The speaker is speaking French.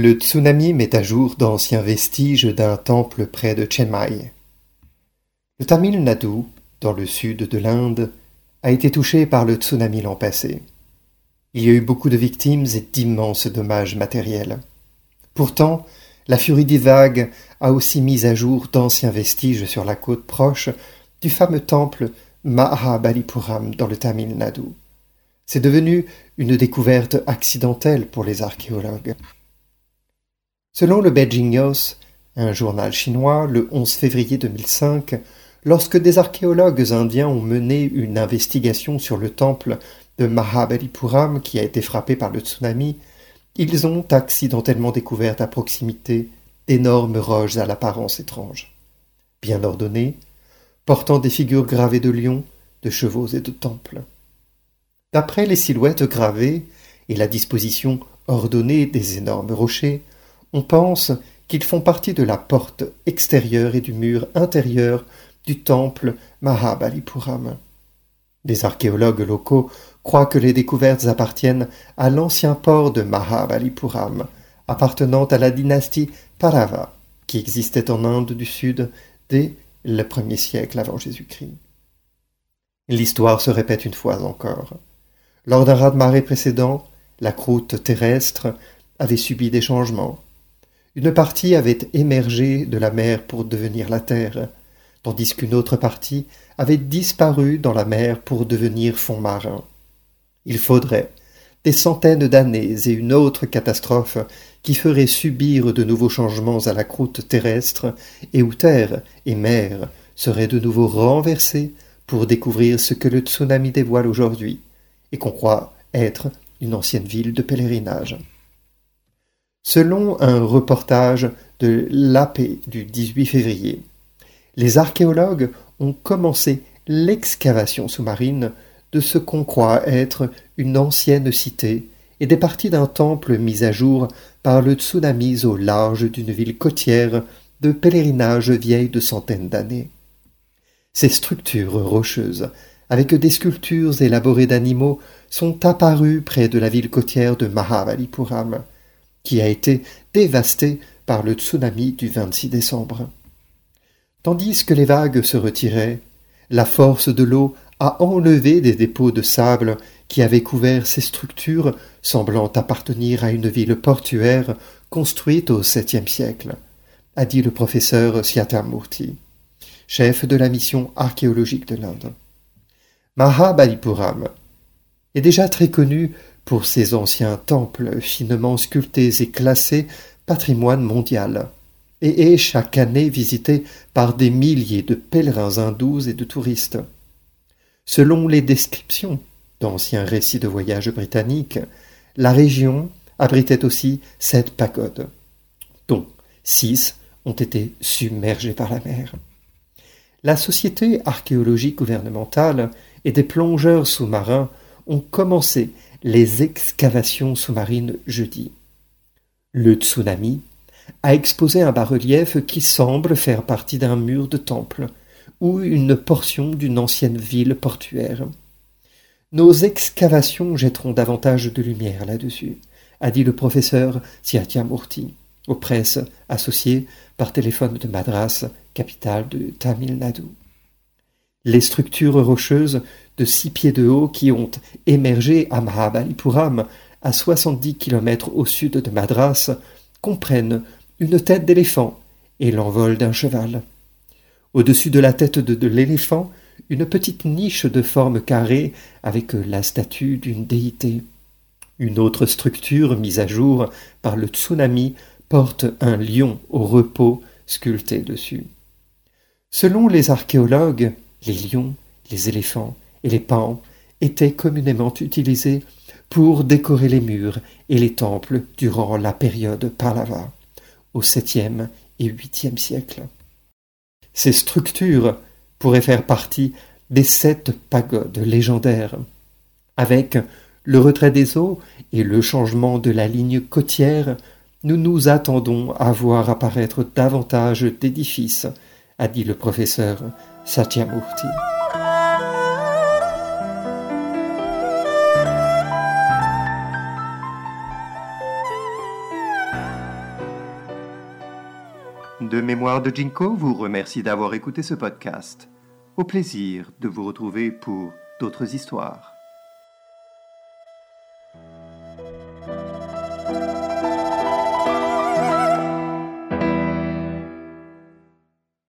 Le tsunami met à jour d'anciens vestiges d'un temple près de Chiang. Le Tamil Nadu, dans le sud de l'Inde, a été touché par le tsunami l'an passé. Il y a eu beaucoup de victimes et d'immenses dommages matériels. Pourtant, la furie des vagues a aussi mis à jour d'anciens vestiges sur la côte proche du fameux temple Mahabalipuram dans le Tamil Nadu. C'est devenu une découverte accidentelle pour les archéologues. Selon le Beijing News, un journal chinois, le 11 février 2005, lorsque des archéologues indiens ont mené une investigation sur le temple de Mahabalipuram qui a été frappé par le tsunami, ils ont accidentellement découvert à proximité d'énormes roches à l'apparence étrange, bien ordonnées, portant des figures gravées de lions, de chevaux et de temples. D'après les silhouettes gravées et la disposition ordonnée des énormes rochers, on pense qu'ils font partie de la porte extérieure et du mur intérieur du temple Mahabalipuram. Les archéologues locaux croient que les découvertes appartiennent à l'ancien port de Mahabalipuram, appartenant à la dynastie Parava, qui existait en Inde du Sud dès le premier siècle avant Jésus-Christ. L'histoire se répète une fois encore. Lors d'un raz-de-marée précédent, la croûte terrestre avait subi des changements. Une partie avait émergé de la mer pour devenir la terre, tandis qu'une autre partie avait disparu dans la mer pour devenir fond marin. Il faudrait des centaines d'années et une autre catastrophe qui ferait subir de nouveaux changements à la croûte terrestre et où terre et mer seraient de nouveau renversées pour découvrir ce que le tsunami dévoile aujourd'hui et qu'on croit être une ancienne ville de pèlerinage. Selon un reportage de l'AP du 18 février, les archéologues ont commencé l'excavation sous-marine de ce qu'on croit être une ancienne cité et des parties d'un temple mis à jour par le tsunami au large d'une ville côtière de pèlerinage vieille de centaines d'années. Ces structures rocheuses, avec des sculptures élaborées d'animaux, sont apparues près de la ville côtière de Mahabalipuram, qui a été dévasté par le tsunami du 26 décembre. Tandis que les vagues se retiraient, la force de l'eau a enlevé des dépôts de sable qui avaient couvert ces structures semblant appartenir à une ville portuaire construite au septième siècle, a dit le professeur Syatamurti, chef de la mission archéologique de l'Inde. Mahabalipuram est déjà très connu pour ses anciens temples finement sculptés et classés patrimoine mondial, et est chaque année visité par des milliers de pèlerins hindous et de touristes. Selon les descriptions d'anciens récits de voyage britanniques, la région abritait aussi sept pagodes, dont six ont été submergées par la mer. La Société archéologique gouvernementale et des plongeurs sous-marins ont commencé les excavations sous-marines jeudi. Le tsunami a exposé un bas-relief qui semble faire partie d'un mur de temple ou une portion d'une ancienne ville portuaire. Nos excavations jetteront davantage de lumière là-dessus, a dit le professeur Murti aux presses associées par téléphone de Madras, capitale de Tamil Nadu. Les structures rocheuses de six pieds de haut qui ont émergé à Mahabalipuram, à soixante-dix kilomètres au sud de Madras, comprennent une tête d'éléphant et l'envol d'un cheval. Au-dessus de la tête de l'éléphant, une petite niche de forme carrée avec la statue d'une déité. Une autre structure mise à jour par le tsunami porte un lion au repos sculpté dessus. Selon les archéologues, les lions, les éléphants et les pans étaient communément utilisés pour décorer les murs et les temples durant la période Pallava, au 7e et 8e siècle. Ces structures pourraient faire partie des sept pagodes légendaires. Avec le retrait des eaux et le changement de la ligne côtière, nous nous attendons à voir apparaître davantage d'édifices, a dit le professeur Satyamurti. De Mémoire de Jinko vous remercie d'avoir écouté ce podcast. Au plaisir de vous retrouver pour d'autres histoires.